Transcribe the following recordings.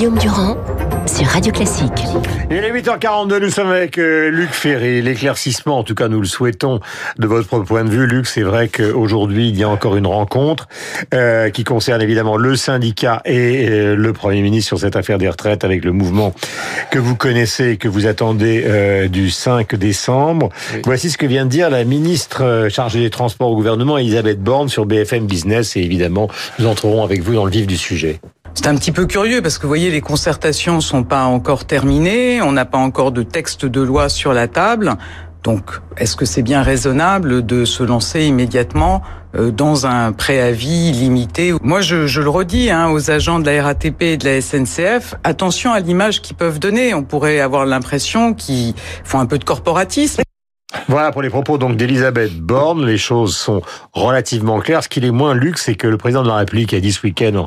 Guillaume Durand sur Radio Classique. Il est 8h42, nous sommes avec euh, Luc Ferry. L'éclaircissement, en tout cas nous le souhaitons de votre point de vue. Luc, c'est vrai qu'aujourd'hui il y a encore une rencontre euh, qui concerne évidemment le syndicat et euh, le Premier ministre sur cette affaire des retraites avec le mouvement que vous connaissez et que vous attendez euh, du 5 décembre. Voici ce que vient de dire la ministre chargée des Transports au gouvernement, Elisabeth Borne, sur BFM Business. Et évidemment, nous entrerons avec vous dans le vif du sujet. C'est un petit peu curieux parce que vous voyez, les concertations sont pas encore terminées, on n'a pas encore de texte de loi sur la table. Donc, est-ce que c'est bien raisonnable de se lancer immédiatement euh, dans un préavis limité? Moi, je, je le redis hein, aux agents de la RATP et de la SNCF, attention à l'image qu'ils peuvent donner. On pourrait avoir l'impression qu'ils font un peu de corporatisme. Voilà pour les propos donc d'Elisabeth Borne. Les choses sont relativement claires. Ce qui est moins luxe, c'est que le président de la République a dit ce week-end,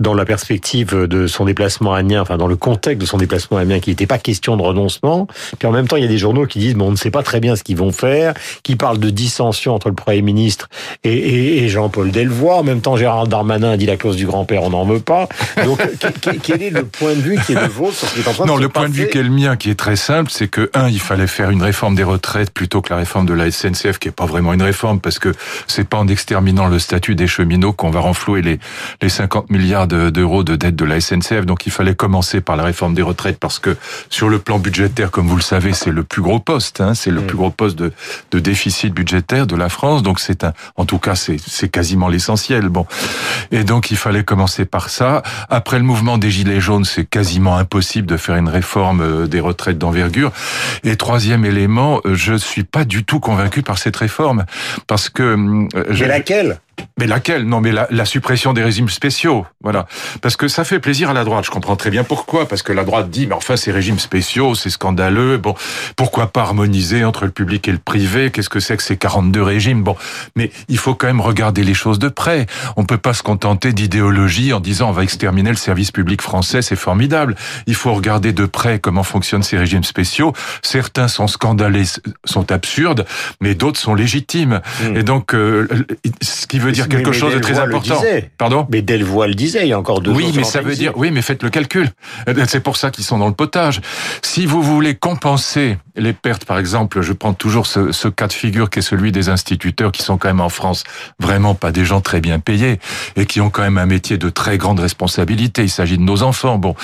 dans la perspective de son déplacement à Amiens, enfin dans le contexte de son déplacement à Amiens, qu'il n'était pas question de renoncement. Puis en même temps, il y a des journaux qui disent, bon, on ne sait pas très bien ce qu'ils vont faire, qui parlent de dissension entre le Premier ministre et, et, et Jean-Paul Delvoye. En même temps, Gérard Darmanin a dit la clause du grand-père, on n'en veut pas. Donc, quel est le point de vue qui est le vôtre sur ce qui est en train Non, de se le point de vue qui est le mien, qui est très simple, c'est que, un, il fallait faire une réforme des retraites plutôt que la réforme de la SNCF, qui est pas vraiment une réforme, parce que c'est pas en exterminant le statut des cheminots qu'on va renflouer les, les 50 milliards d'euros de dette de la SNCF. Donc il fallait commencer par la réforme des retraites, parce que sur le plan budgétaire, comme vous le savez, c'est le plus gros poste, hein, c'est le plus gros poste de, de déficit budgétaire de la France. Donc c'est un, en tout cas, c'est quasiment l'essentiel. Bon, et donc il fallait commencer par ça. Après le mouvement des gilets jaunes, c'est quasiment impossible de faire une réforme euh, des retraites d'envergure. Et troisième élément, euh, je suis pas du tout convaincu par cette réforme parce que. Euh, je, Mais laquelle? Mais laquelle? Non, mais la, la, suppression des régimes spéciaux, voilà. Parce que ça fait plaisir à la droite. Je comprends très bien pourquoi. Parce que la droite dit, mais enfin, ces régimes spéciaux, c'est scandaleux. Bon, pourquoi pas harmoniser entre le public et le privé Qu'est-ce que c'est que ces 42 régimes? Bon, mais il faut quand même regarder les choses de près. On peut pas se contenter d'idéologie en disant on va exterminer le service public français, c'est formidable. Il faut regarder de près comment fonctionnent ces régimes spéciaux. Certains sont scandalés, sont absurdes, mais d'autres sont légitimes. Mmh. Et donc, euh, ce qui veut dire quelque mais, chose de très important. Pardon Mais Delvoye le disait il y a encore deux Oui, mais ça veut dire oui, mais faites le calcul. C'est pour ça qu'ils sont dans le potage. Si vous voulez compenser les pertes, par exemple, je prends toujours ce, ce, cas de figure qui est celui des instituteurs qui sont quand même en France vraiment pas des gens très bien payés et qui ont quand même un métier de très grande responsabilité. Il s'agit de nos enfants, bon,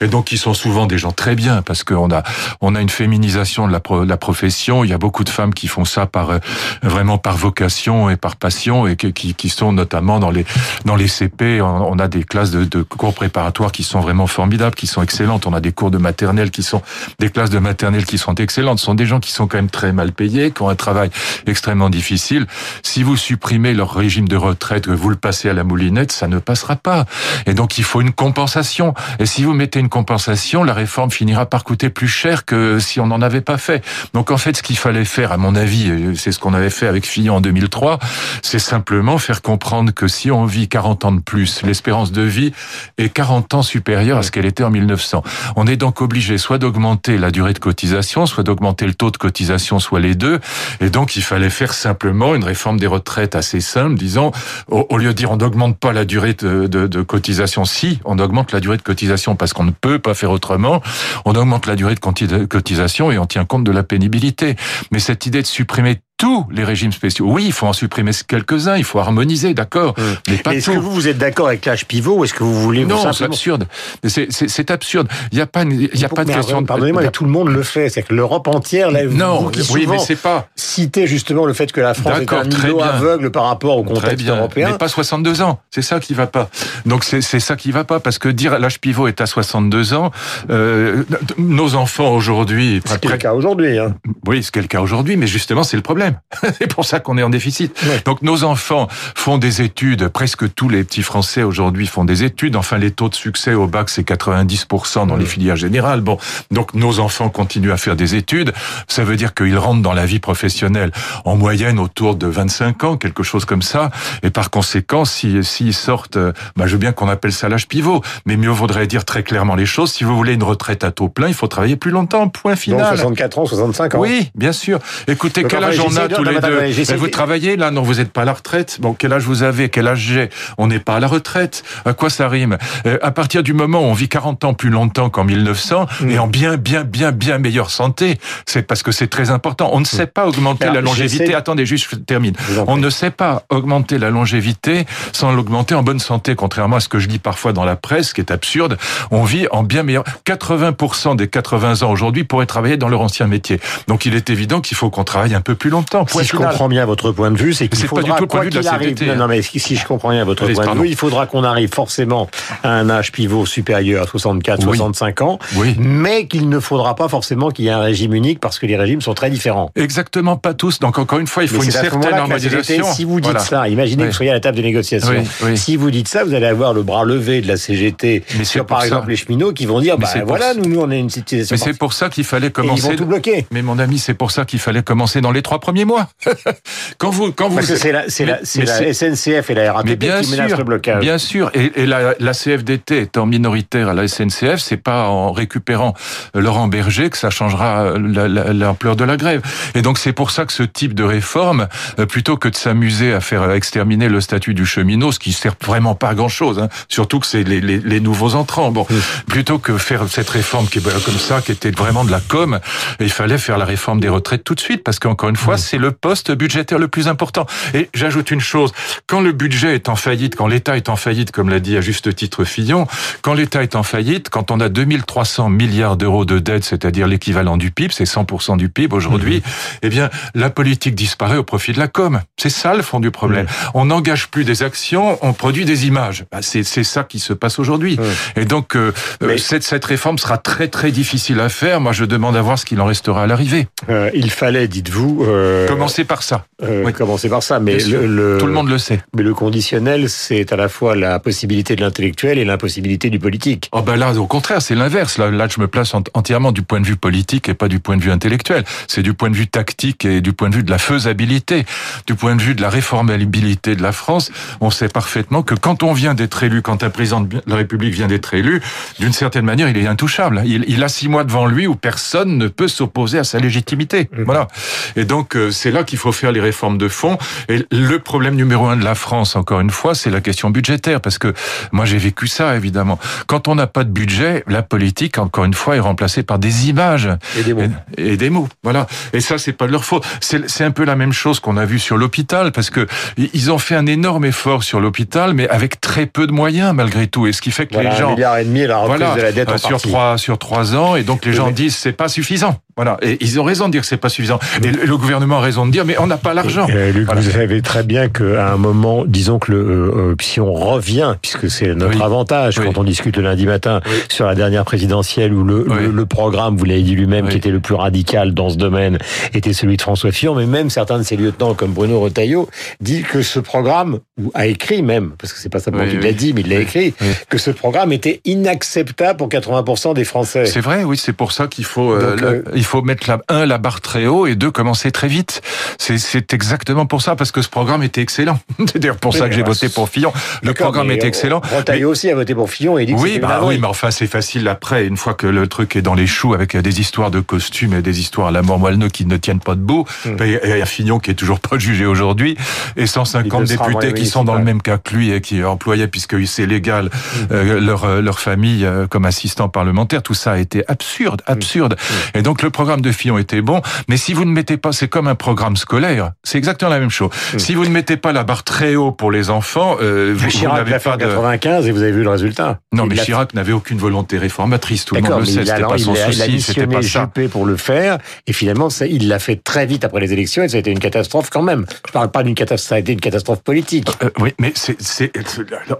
et donc ils sont souvent des gens très bien parce qu'on a on a une féminisation de la, pro, de la profession. Il y a beaucoup de femmes qui font ça par vraiment par vocation et par passion et qui, qui sont notamment dans les dans les CP. On a des classes de, de cours préparatoires qui sont vraiment formidables, qui sont excellentes. On a des cours de maternelle qui sont des classes de maternelle qui sont excellentes. Ce sont des gens qui sont quand même très mal payés, qui ont un travail extrêmement difficile. Si vous supprimez leur régime de retraite, que vous le passez à la moulinette, ça ne passera pas. Et donc il faut une compensation. Et si vous mettez une compensation, la réforme finira par coûter plus cher que si on n'en avait pas fait. Donc en fait, ce qu'il fallait faire, à mon avis, c'est ce qu'on avait fait avec Fillon en 2003, c'est simplement faire comprendre que si on vit 40 ans de plus, l'espérance de vie est 40 ans supérieure à ce qu'elle était en 1900. On est donc obligé soit d'augmenter la durée de cotisation, soit d'augmenter le taux de cotisation, soit les deux. Et donc, il fallait faire simplement une réforme des retraites assez simple, disons, au, au lieu de dire on n'augmente pas la durée de, de, de, cotisation, si, on augmente la durée de cotisation parce qu'on ne peut pas faire autrement, on augmente la durée de cotisation et on tient compte de la pénibilité. Mais cette idée de supprimer tous les régimes spéciaux. Oui, il faut en supprimer quelques-uns, il faut harmoniser, d'accord, mmh. mais pas Est-ce que vous, vous êtes d'accord avec l'âge pivot ou est-ce que vous voulez Non, c'est absurde. C'est absurde. Il n'y a pas, il y a pas de question. Pardonnez-moi, mais tout le monde le fait. C'est que l'Europe entière, là, non, vous qui oui, mais c'est pas. Citer justement le fait que la France est un niveau aveugle par rapport au contexte européen. Mais pas 62 ans. C'est ça qui va pas. Donc c'est ça qui va pas parce que dire l'âge pivot est à 62 ans, euh, nos enfants aujourd'hui. C'est le cas aujourd'hui. Hein. Oui, c'est le cas aujourd'hui, mais justement c'est le problème. C'est pour ça qu'on est en déficit. Ouais. Donc nos enfants font des études, presque tous les petits Français aujourd'hui font des études. Enfin, les taux de succès au bac, c'est 90% dans ouais. les filières générales. Bon, donc nos enfants continuent à faire des études. Ça veut dire qu'ils rentrent dans la vie professionnelle en moyenne autour de 25 ans, quelque chose comme ça. Et par conséquent, s'ils si, si sortent, bah, je veux bien qu'on appelle ça l'âge pivot, mais mieux vaudrait dire très clairement les choses. Si vous voulez une retraite à taux plein, il faut travailler plus longtemps. Point final. Donc 64 ans, 65 ans. Oui, bien sûr. Écoutez, Donc, quel âge on qu'on a tous les deux. vous travaillez là Non, vous n'êtes pas à la retraite. Bon, quel âge vous avez Quel âge j'ai On n'est pas à la retraite. À quoi ça rime euh, À partir du moment où on vit 40 ans plus longtemps qu'en 1900 mm. et en bien, bien, bien, bien meilleure santé, c'est parce que c'est très important. On ne sait pas augmenter la longévité. Attendez, juste je termine. On ne sait pas augmenter la longévité sans l'augmenter en bonne santé, contrairement à ce que je lis parfois dans la presse, qui est absurde. On vit en bien meilleur. 80% des 80 ans aujourd'hui pourraient travailler dans leur ancien métier. Donc il est évident qu'il faut qu'on travaille un peu plus longtemps. Si je comprends bien votre point de vue, c'est qu'il faudra, pas du tout le point de vue de la arrive, non, mais si je comprends bien votre point de vue, il faudra qu'on arrive forcément à un âge pivot supérieur à 64, 65 ans, oui. mais qu'il ne faudra pas forcément qu'il y ait un régime unique parce que les régimes sont très différents. Exactement, pas tous. Donc encore une fois, il faut une certaine normalisation. Si vous dites ça, imaginez que vous soyez à la table de négociation. Si vous dites ça, vous allez avoir le bras levé de la CGT sur par exemple les cheminots qui vont dire bah voilà, nous, nous on est une situation. Mais c'est pour ça qu'il fallait commencer. ils vont tout bloquer. Mais mon ami, c'est pour ça qu'il fallait commencer dans les trois premiers mois. quand vous, quand vous. Parce que c'est la, c'est la, la, SNCF et la RATP qui menacent le blocage. Bien sûr. Et, et la, la, CFDT étant minoritaire à la SNCF, c'est pas en récupérant Laurent Berger que ça changera l'ampleur de la grève. Et donc c'est pour ça que ce type de réforme, euh, plutôt que de s'amuser à faire exterminer le statut du cheminot, ce qui sert vraiment pas à grand chose, hein, surtout que c'est les, les, les, nouveaux entrants. Bon, plutôt que faire cette réforme qui est comme ça, qui était vraiment de la com, il fallait faire la réforme des retraites tout de suite, parce qu'encore une fois, c'est le poste budgétaire le plus important. Et j'ajoute une chose, quand le budget est en faillite, quand l'État est en faillite, comme l'a dit à juste titre Fillon, quand l'État est en faillite, quand on a 2300 milliards d'euros de dette, c'est-à-dire l'équivalent du PIB, c'est 100% du PIB aujourd'hui, eh bien, la politique disparaît au profit de la com. C'est ça le fond du problème. On n'engage plus des actions, on produit des images. Bah, c'est ça qui se passe aujourd'hui. Et donc, euh, euh, cette, cette réforme sera très très difficile à faire. Moi, je demande à voir ce qu'il en restera à l'arrivée. Euh, il fallait, dites-vous... Commencer par ça. oui. Commencer par ça, mais le, tout le monde le sait. Mais le conditionnel, c'est à la fois la possibilité de l'intellectuel et l'impossibilité du politique. Oh ben là, au contraire, c'est l'inverse. Là, là, je me place entièrement du point de vue politique et pas du point de vue intellectuel. C'est du point de vue tactique et du point de vue de la faisabilité, du point de vue de la réformabilité de la France. On sait parfaitement que quand on vient d'être élu, quand un président de la République vient d'être élu, d'une certaine manière, il est intouchable. Il, il, a six mois devant lui où personne ne peut s'opposer à sa légitimité. Mmh. Voilà. Et donc, euh, c'est là qu'il faut faire les réformes de fond. Et le problème numéro un de la France, encore une fois, c'est la question budgétaire, parce que moi, j'ai vécu ça, évidemment. Quand on n'a pas de budget, la politique, encore une fois, est remplacée par des images. Et des mots. Et, des mots. Voilà. Et ça, c'est pas de leur faute. C'est un peu la même chose qu'on a vu sur l'hôpital, parce que ils ont fait un énorme effort sur l'hôpital, mais avec très peu de moyens, malgré tout. Et ce qui fait que les gens... Un milliard et demi la reprise de la dette en sur trois, sur trois ans, et donc les gens disent c'est pas suffisant. Voilà, et ils ont raison de dire que c'est pas suffisant. Et le gouvernement a raison de dire, mais on n'a pas l'argent. Luc, vous savez très bien qu'à un moment, disons que le, euh, euh, si on revient, puisque c'est notre avantage quand on discute le lundi matin sur la dernière présidentielle où le, le, programme, vous l'avez dit lui-même, qui était le plus radical dans ce domaine, était celui de François Fillon, mais même certains de ses lieutenants comme Bruno Retailleau dit que ce programme, ou a écrit même, parce que c'est pas simplement qu'il l'a dit, mais il l'a écrit, que ce programme était inacceptable pour 80% des Français. C'est vrai, oui, c'est pour ça qu'il faut. Euh, il faut mettre la, un, la barre très haut et deux, commencer très vite. C'est exactement pour ça, parce que ce programme était excellent. C'est d'ailleurs pour ça que j'ai voté pour Fillon. Le programme était excellent. Retailleau aussi a voté pour Fillon et dit oui, que bah, oui, mais enfin c'est facile après, une fois que le truc est dans les choux avec des histoires de costumes et des histoires à la mort moelleux qui ne tiennent pas debout. Hmm. Il y a Fillon qui est toujours pas jugé aujourd'hui et 150 députés qui sont dans le même cas que lui et qui employaient, puisque c'est légal, hmm. euh, leur, euh, leur famille euh, comme assistant parlementaire. Tout ça a été absurde, hmm. absurde. Et donc le programme de Fillon était bon, mais si vous ne mettez pas, c'est comme un programme scolaire, c'est exactement la même chose. Hmm. Si vous ne mettez pas la barre très haut pour les enfants, euh, vous, n'avez pas de 95 et vous avez vu le résultat. Non, mais Chirac n'avait aucune volonté réformatrice, tout le monde le sait, c'était pas son souci, c'était pas ça. Juppé pour le faire, et finalement, ça, il l'a fait très vite après les élections, et ça a été une catastrophe quand même. Je parle pas d'une catastrophe, ça a été une catastrophe politique. Euh, oui, mais c'est, c'est,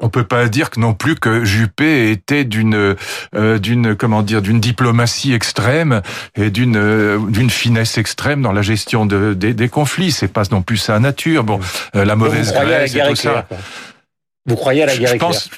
on peut pas dire que non plus que Juppé était d'une, euh, d'une, comment dire, d'une diplomatie extrême et d'une, euh, d'une finesse extrême dans la gestion de, des, des conflits. C'est pas non plus sa nature. Bon, euh, la mauvaise et tout ça. Vous croyez à la guerre je pense,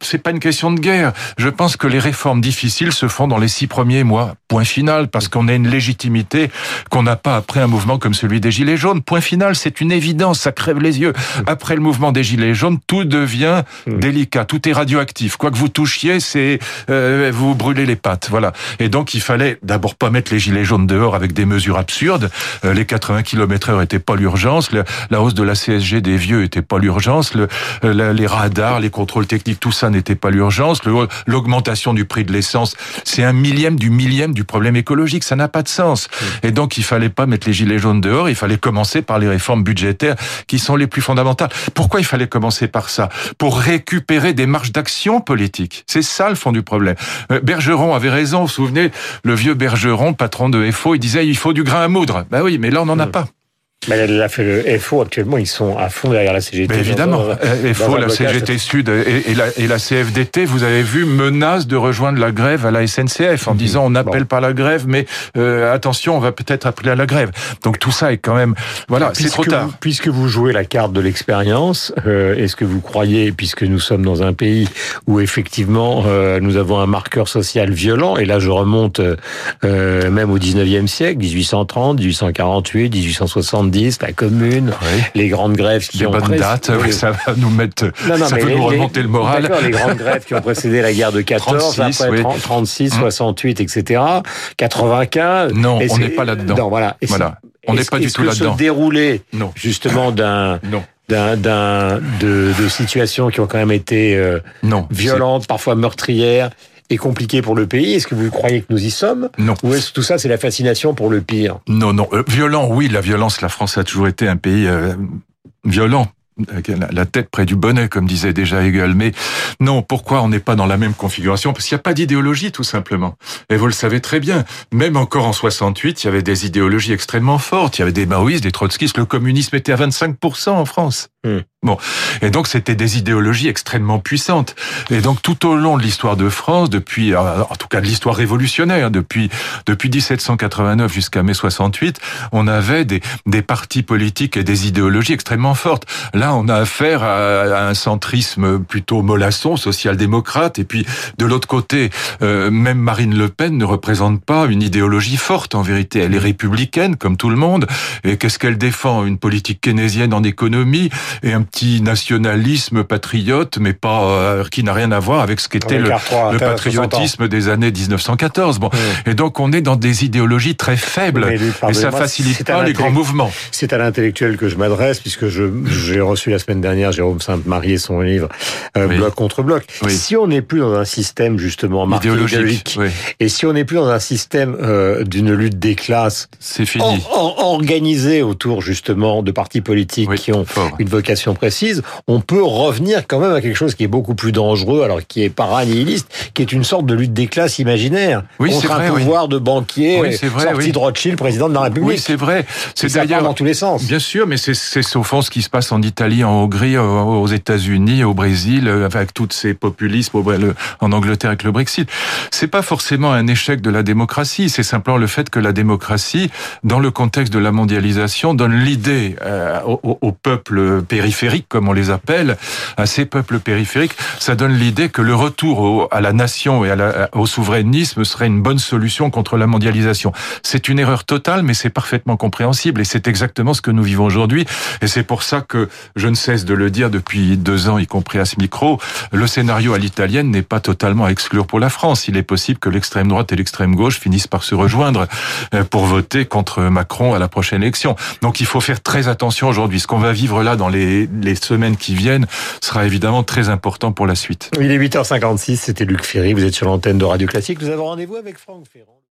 c'est pas une question de guerre. Je pense que les réformes difficiles se font dans les six premiers mois. Point final, parce qu'on a une légitimité qu'on n'a pas après un mouvement comme celui des Gilets jaunes. Point final, c'est une évidence, ça crève les yeux. Après le mouvement des Gilets jaunes, tout devient hmm. délicat, tout est radioactif. Quoi que vous touchiez, c'est euh, vous brûlez les pattes. Voilà. Et donc il fallait d'abord pas mettre les Gilets jaunes dehors avec des mesures absurdes. Euh, les 80 km heure n'étaient pas l'urgence. La hausse de la CSG des vieux était pas l'urgence. Le, euh, les radars, les contrôles techniques, tout ça n'était pas l'urgence. L'augmentation du prix de l'essence, c'est un millième du millième du problème écologique. Ça n'a pas de sens. Et donc, il fallait pas mettre les gilets jaunes dehors. Il fallait commencer par les réformes budgétaires qui sont les plus fondamentales. Pourquoi il fallait commencer par ça? Pour récupérer des marges d'action politique. C'est ça le fond du problème. Euh, Bergeron avait raison. Vous vous souvenez, le vieux Bergeron, patron de FO, il disait il faut du grain à moudre. Ben oui, mais là on n'en a pas. Mais elle a fait le FO actuellement, ils sont à fond derrière la CGT. Mais évidemment, FO, la CGT Sud et, la, et, la, CFDT, vous avez vu, menace de rejoindre la grève à la SNCF en disant on n'appelle pas la grève, mais euh, attention, on va peut-être appeler à la grève. Donc tout ça est quand même, voilà, c'est trop tard. puisque vous jouez la carte de l'expérience, euh, est-ce que vous croyez, puisque nous sommes dans un pays où effectivement euh, nous avons un marqueur social violent, et là je remonte euh, même au 19e siècle, 1830, 1848, 1870, la Commune, les grandes grèves qui ont bonnes dates, ça va nous mettre, ça va nous remonter le moral. Les grandes grèves qui ont précédé la guerre de 14, 36, après 36, 68, etc. 95. Non, on n'est pas là-dedans. Non, voilà. voilà. On n'est pas du tout là-dedans. Se dérouler justement d'un d'un, d'un de, de, situations qui ont quand même été euh, non, violentes, parfois meurtrières, est compliqué pour le pays. Est-ce que vous croyez que nous y sommes Non. Ou est-ce que tout ça, c'est la fascination pour le pire Non, non. Euh, violent, oui, la violence. La France a toujours été un pays euh, violent la tête près du bonnet, comme disait déjà Hegel. Mais non, pourquoi on n'est pas dans la même configuration? Parce qu'il n'y a pas d'idéologie, tout simplement. Et vous le savez très bien. Même encore en 68, il y avait des idéologies extrêmement fortes. Il y avait des maoïstes, des trotskistes. Le communisme était à 25% en France. Hmm. Bon. Et donc, c'était des idéologies extrêmement puissantes. Et donc, tout au long de l'histoire de France, depuis, euh, en tout cas de l'histoire révolutionnaire, depuis, depuis 1789 jusqu'à mai 68, on avait des, des partis politiques et des idéologies extrêmement fortes. Là, on a affaire à, un centrisme plutôt mollasson, social-démocrate. Et puis, de l'autre côté, euh, même Marine Le Pen ne représente pas une idéologie forte, en vérité. Elle est républicaine, comme tout le monde. Et qu'est-ce qu'elle défend? Une politique keynésienne en économie? Et un petit nationalisme patriote, mais pas euh, qui n'a rien à voir avec ce qu'était le, le patriotisme des années 1914. Bon, et donc on est dans des idéologies très faibles, et ça facilite pas les grands mouvements. C'est à l'intellectuel que je m'adresse, puisque j'ai reçu la semaine dernière Jérôme Sainte-Marie et son livre euh, Bloc contre bloc. Si on n'est plus dans un système justement idéologique, et si on n'est plus dans un système euh, d'une lutte des classes, c'est fini, organisé autour justement de partis politiques qui ont une vocation précise, on peut revenir quand même à quelque chose qui est beaucoup plus dangereux, alors qui est paranihiliste, qui est une sorte de lutte des classes imaginaire oui, contre un pouvoir de banquier oui, vrai, sorti de Rothschild, président de la République. Oui, c'est vrai. C'est d'ailleurs dans tous les sens. Bien sûr, mais c'est au fond ce qui se passe en Italie, en Hongrie, aux États-Unis, au Brésil, avec toutes ces populismes, en Angleterre avec le Brexit. C'est pas forcément un échec de la démocratie, c'est simplement le fait que la démocratie, dans le contexte de la mondialisation, donne l'idée euh, au, au peuple périphériques, comme on les appelle, à ces peuples périphériques, ça donne l'idée que le retour à la nation et à au souverainisme serait une bonne solution contre la mondialisation. C'est une erreur totale, mais c'est parfaitement compréhensible et c'est exactement ce que nous vivons aujourd'hui. Et c'est pour ça que je ne cesse de le dire depuis deux ans, y compris à ce micro, le scénario à l'italienne n'est pas totalement à exclure pour la France. Il est possible que l'extrême droite et l'extrême gauche finissent par se rejoindre euh, pour voter contre Macron à la prochaine élection. Donc il faut faire très attention aujourd'hui. Ce qu'on va vivre là dans les les, semaines qui viennent sera évidemment très important pour la suite. Il est 8h56, c'était Luc Ferry, vous êtes sur l'antenne de Radio Classique. Nous avons rendez-vous avec Franck Ferrand.